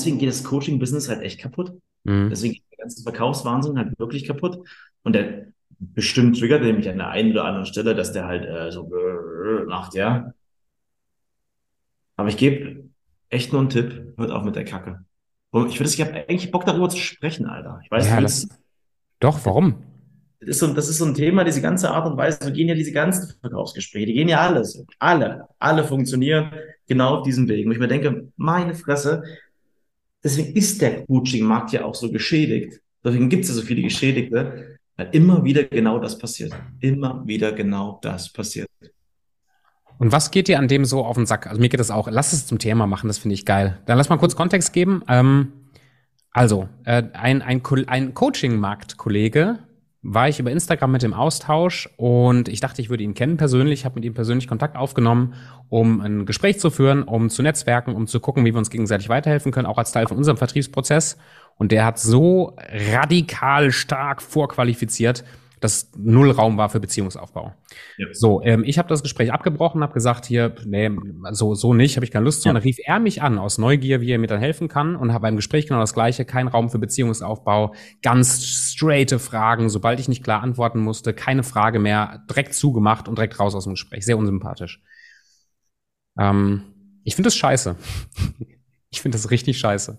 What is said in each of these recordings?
deswegen geht das Coaching-Business halt echt kaputt. Mhm. Deswegen geht der ganze Verkaufswahnsinn halt wirklich kaputt. Und der bestimmt triggert nämlich an der einen oder anderen Stelle, dass der halt äh, so macht, ja. Aber ich gebe echt nur einen Tipp, hört auf mit der Kacke. Und ich würde, ich habe eigentlich Bock darüber zu sprechen, Alter. Ich weiß ja, nicht. Doch, warum? Das ist, so, das ist so ein Thema, diese ganze Art und Weise, so gehen ja diese ganzen Verkaufsgespräche, die gehen ja alle so. Alle, alle funktionieren genau auf diesem Weg. Und ich mir denke, meine Fresse, deswegen ist der Coaching-Markt ja auch so geschädigt. Deswegen gibt es ja so viele Geschädigte, weil immer wieder genau das passiert. Immer wieder genau das passiert. Und was geht dir an dem so auf den Sack? Also mir geht das auch. Lass es zum Thema machen, das finde ich geil. Dann lass mal kurz Kontext geben. Ähm, also, äh, ein, ein, ein Coaching-Markt-Kollege war ich über Instagram mit dem Austausch und ich dachte, ich würde ihn kennen persönlich, habe mit ihm persönlich Kontakt aufgenommen, um ein Gespräch zu führen, um zu netzwerken, um zu gucken, wie wir uns gegenseitig weiterhelfen können, auch als Teil von unserem Vertriebsprozess. Und der hat so radikal stark vorqualifiziert, dass null Raum war für Beziehungsaufbau. Ja. So, ähm, ich habe das Gespräch abgebrochen, habe gesagt, hier, nee, so, so nicht, habe ich keine Lust zu. Ja. Und dann rief er mich an aus Neugier, wie er mir dann helfen kann und habe beim Gespräch genau das Gleiche, kein Raum für Beziehungsaufbau, ganz straighte Fragen, sobald ich nicht klar antworten musste, keine Frage mehr, direkt zugemacht und direkt raus aus dem Gespräch. Sehr unsympathisch. Ähm, ich finde das scheiße. ich finde das richtig scheiße.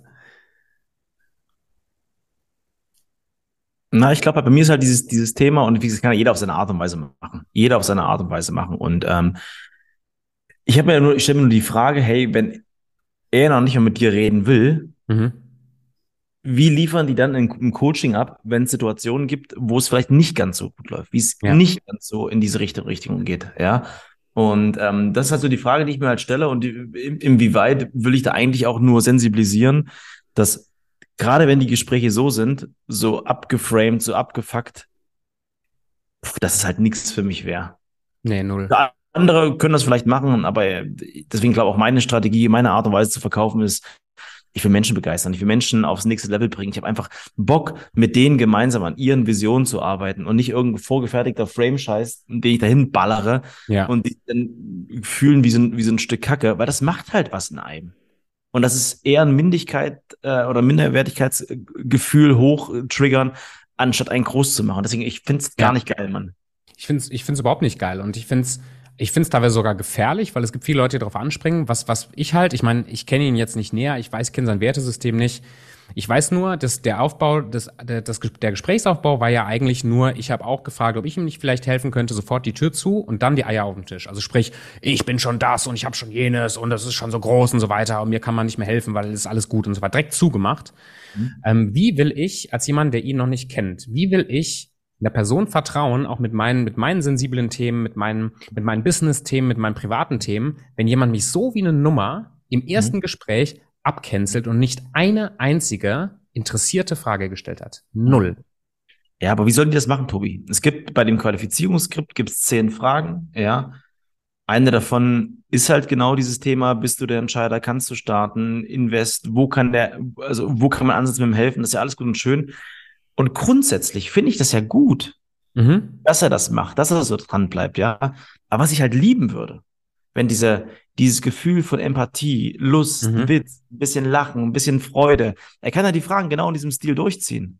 Na, ich glaube, bei mir ist halt dieses, dieses Thema und wie gesagt, kann jeder auf seine Art und Weise machen. Jeder auf seine Art und Weise machen. Und ähm, ich habe mir nur, ich stelle mir nur die Frage, hey, wenn er noch nicht mehr mit dir reden will, mhm. wie liefern die dann im Coaching ab, wenn es Situationen gibt, wo es vielleicht nicht ganz so gut läuft, wie es ja. nicht ganz so in diese Richtung, Richtung geht, ja? Und ähm, das ist halt so die Frage, die ich mir halt stelle und die, inwieweit will ich da eigentlich auch nur sensibilisieren, dass gerade wenn die Gespräche so sind, so abgeframed, so abgefuckt, dass es halt nichts für mich wäre. Nee, null. Andere können das vielleicht machen, aber deswegen glaube ich auch meine Strategie, meine Art und Weise zu verkaufen ist, ich will Menschen begeistern, ich will Menschen aufs nächste Level bringen. Ich habe einfach Bock, mit denen gemeinsam an ihren Visionen zu arbeiten und nicht irgendein vorgefertigter Frame-Scheiß, den ich dahin ballere ja. und die dann fühlen wie so, ein, wie so ein Stück Kacke, weil das macht halt was in einem. Und das ist eher ein Mindigkeit äh, oder Minderwertigkeitsgefühl hoch triggern, anstatt einen groß zu machen. Deswegen, ich finde es gar ja. nicht geil, Mann. Ich finde es ich find's überhaupt nicht geil. Und ich finde es ich find's teilweise sogar gefährlich, weil es gibt viele Leute, die darauf anspringen. Was, was ich halt, ich meine, ich kenne ihn jetzt nicht näher, ich weiß, kenne sein Wertesystem nicht. Ich weiß nur, dass der Aufbau, das, der, das, der Gesprächsaufbau war ja eigentlich nur, ich habe auch gefragt, ob ich ihm nicht vielleicht helfen könnte, sofort die Tür zu und dann die Eier auf den Tisch. Also sprich, ich bin schon das und ich habe schon jenes und das ist schon so groß und so weiter und mir kann man nicht mehr helfen, weil es ist alles gut und so weiter. Direkt zugemacht. Mhm. Ähm, wie will ich, als jemand, der ihn noch nicht kennt, wie will ich einer Person vertrauen, auch mit meinen, mit meinen sensiblen Themen, mit meinen, mit meinen Business-Themen, mit meinen privaten Themen, wenn jemand mich so wie eine Nummer im ersten mhm. Gespräch abcancelt und nicht eine einzige interessierte Frage gestellt hat. Null. Ja, aber wie sollen die das machen, Tobi? Es gibt bei dem Qualifizierungsskript gibt es zehn Fragen, ja. Eine davon ist halt genau dieses Thema, bist du der Entscheider, kannst du starten, invest, wo kann der, also wo kann man ansetzen mit dem helfen, das ist ja alles gut und schön. Und grundsätzlich finde ich das ja gut, mhm. dass er das macht, dass er so dran bleibt, ja. Aber was ich halt lieben würde, wenn diese, dieses Gefühl von Empathie, Lust, mhm. Witz, ein bisschen Lachen, ein bisschen Freude, er kann ja die Fragen genau in diesem Stil durchziehen.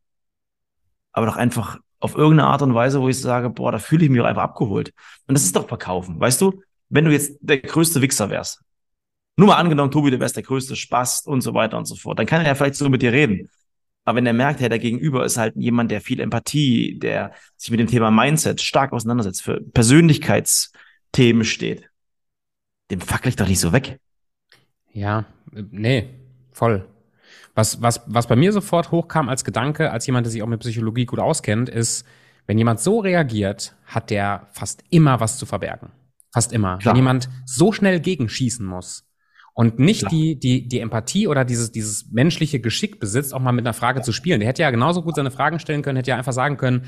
Aber doch einfach auf irgendeine Art und Weise, wo ich sage, boah, da fühle ich mich einfach abgeholt. Und das ist doch Verkaufen, weißt du? Wenn du jetzt der größte Wichser wärst, nur mal angenommen, Tobi, du wärst der größte Spaß und so weiter und so fort, dann kann er ja vielleicht so mit dir reden. Aber wenn er merkt, hey, der Gegenüber ist halt jemand, der viel Empathie, der sich mit dem Thema Mindset stark auseinandersetzt, für Persönlichkeitsthemen steht, dem fackel ich doch nicht so weg. Ja, nee, voll. Was, was, was bei mir sofort hochkam als Gedanke, als jemand, der sich auch mit Psychologie gut auskennt, ist, wenn jemand so reagiert, hat der fast immer was zu verbergen. Fast immer. Klar. Wenn jemand so schnell gegenschießen muss und nicht die, die, die Empathie oder dieses, dieses menschliche Geschick besitzt, auch mal mit einer Frage ja. zu spielen. Der hätte ja genauso gut seine Fragen stellen können, hätte ja einfach sagen können,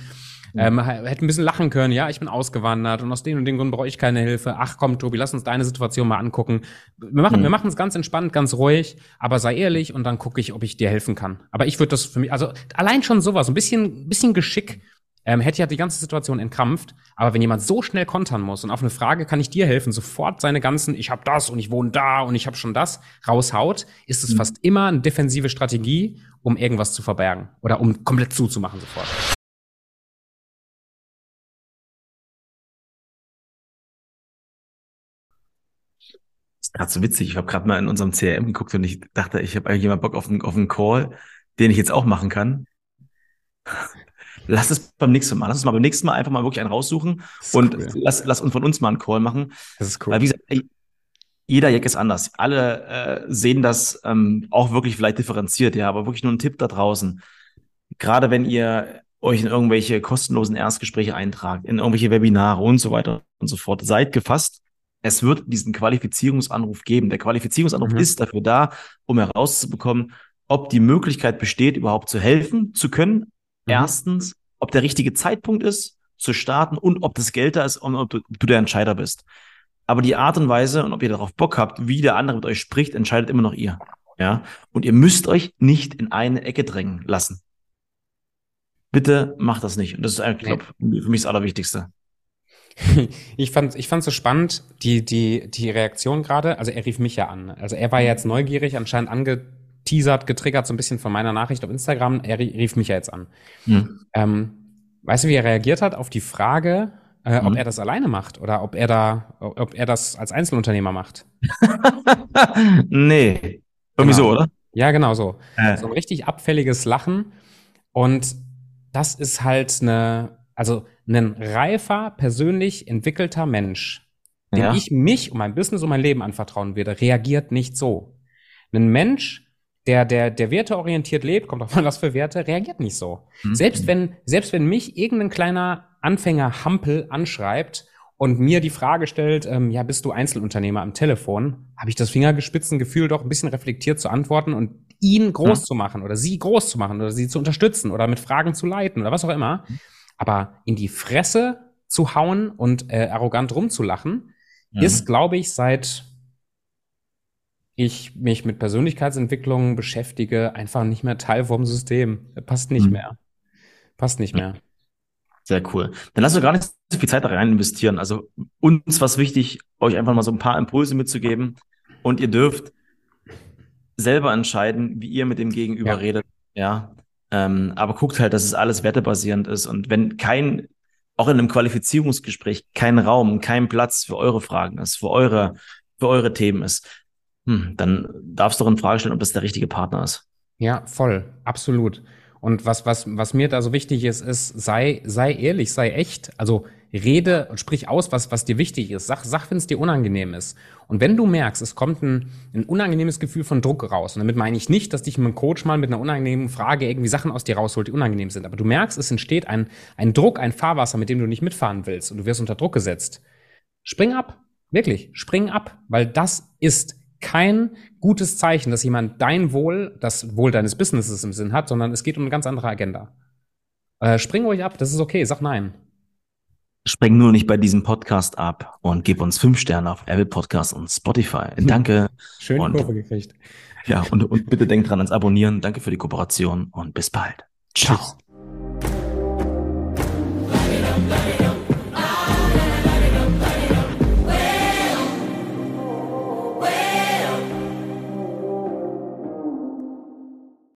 ähm, hätte ein bisschen lachen können, ja, ich bin ausgewandert und aus dem und dem Grund brauche ich keine Hilfe. Ach komm, Tobi, lass uns deine Situation mal angucken. Wir machen, mhm. wir machen es ganz entspannt, ganz ruhig, aber sei ehrlich und dann gucke ich, ob ich dir helfen kann. Aber ich würde das für mich, also allein schon sowas, ein bisschen, bisschen Geschick ähm, hätte ja die ganze Situation entkrampft. Aber wenn jemand so schnell kontern muss und auf eine Frage kann ich dir helfen, sofort seine ganzen, ich habe das und ich wohne da und ich habe schon das raushaut, ist es mhm. fast immer eine defensive Strategie, um irgendwas zu verbergen oder um komplett zuzumachen sofort. Gerade so witzig. Ich habe gerade mal in unserem CRM geguckt und ich dachte, ich habe eigentlich immer Bock auf einen, auf einen Call, den ich jetzt auch machen kann. Lass es beim nächsten Mal. Lass uns mal beim nächsten Mal einfach mal wirklich einen raussuchen und cool. lass, lass uns von uns mal einen Call machen. Das ist cool. Weil, wie gesagt, ey, jeder Jack ist anders. Alle äh, sehen das ähm, auch wirklich vielleicht differenziert, ja, aber wirklich nur ein Tipp da draußen. Gerade wenn ihr euch in irgendwelche kostenlosen Erstgespräche eintragt, in irgendwelche Webinare und so weiter und so fort, seid gefasst. Es wird diesen Qualifizierungsanruf geben. Der Qualifizierungsanruf mhm. ist dafür da, um herauszubekommen, ob die Möglichkeit besteht, überhaupt zu helfen zu können, Mhm. Erstens, ob der richtige Zeitpunkt ist, zu starten und ob das Geld da ist und ob du, ob du der Entscheider bist. Aber die Art und Weise und ob ihr darauf Bock habt, wie der andere mit euch spricht, entscheidet immer noch ihr. Ja. Und ihr müsst euch nicht in eine Ecke drängen lassen. Bitte macht das nicht. Und das ist eigentlich, nee. glaube für mich das Allerwichtigste. ich fand ich fand so spannend die die die Reaktion gerade. Also er rief mich ja an. Also er war jetzt neugierig, anscheinend ange geteasert, getriggert so ein bisschen von meiner Nachricht auf Instagram. Er rief mich ja jetzt an. Hm. Ähm, weißt du, wie er reagiert hat auf die Frage, äh, hm. ob er das alleine macht oder ob er da, ob er das als Einzelunternehmer macht? nee. Irgendwie genau. so, oder? Ja, genau so. Äh. So ein richtig abfälliges Lachen. Und das ist halt eine, also ein reifer, persönlich entwickelter Mensch, dem ja. ich mich und mein Business und mein Leben anvertrauen würde, reagiert nicht so. Ein Mensch, der, der, der werteorientiert lebt, kommt auch mal was für Werte, reagiert nicht so. Mhm. Selbst wenn, selbst wenn mich irgendein kleiner Anfänger Hampel anschreibt und mir die Frage stellt, ähm, ja, bist du Einzelunternehmer am Telefon, habe ich das Fingergespitzengefühl doch ein bisschen reflektiert zu antworten und ihn groß ja. zu machen oder sie groß zu machen oder sie zu unterstützen oder mit Fragen zu leiten oder was auch immer. Mhm. Aber in die Fresse zu hauen und äh, arrogant rumzulachen, mhm. ist, glaube ich, seit ich mich mit Persönlichkeitsentwicklung beschäftige, einfach nicht mehr Teil vom System. Passt nicht mhm. mehr. Passt nicht mehr. Sehr cool. Dann lass uns gar nicht so viel Zeit da rein investieren. Also uns war es wichtig, euch einfach mal so ein paar Impulse mitzugeben. Und ihr dürft selber entscheiden, wie ihr mit dem Gegenüber ja. redet. Ja. Ähm, aber guckt halt, dass es alles wertebasierend ist. Und wenn kein, auch in einem Qualifizierungsgespräch, kein Raum, kein Platz für eure Fragen ist, für eure, für eure Themen ist, hm, dann darfst du doch in Frage stellen, ob das der richtige Partner ist. Ja, voll, absolut. Und was, was, was mir da so wichtig ist, ist, sei, sei ehrlich, sei echt. Also rede und sprich aus, was, was dir wichtig ist. Sag, sag, wenn es dir unangenehm ist. Und wenn du merkst, es kommt ein, ein unangenehmes Gefühl von Druck raus, und damit meine ich nicht, dass dich ein Coach mal mit einer unangenehmen Frage irgendwie Sachen aus dir rausholt, die unangenehm sind. Aber du merkst, es entsteht ein, ein Druck, ein Fahrwasser, mit dem du nicht mitfahren willst und du wirst unter Druck gesetzt. Spring ab. Wirklich. Spring ab. Weil das ist kein gutes Zeichen, dass jemand dein Wohl, das Wohl deines Businesses im Sinn hat, sondern es geht um eine ganz andere Agenda. Äh, spring ruhig ab, das ist okay, sag nein. Spring nur nicht bei diesem Podcast ab und gib uns fünf Sterne auf Apple Podcast und Spotify. Danke. Schön und, Kurve gekriegt. Ja, und, und bitte denkt dran ans Abonnieren. Danke für die Kooperation und bis bald. Ciao. Tschüss.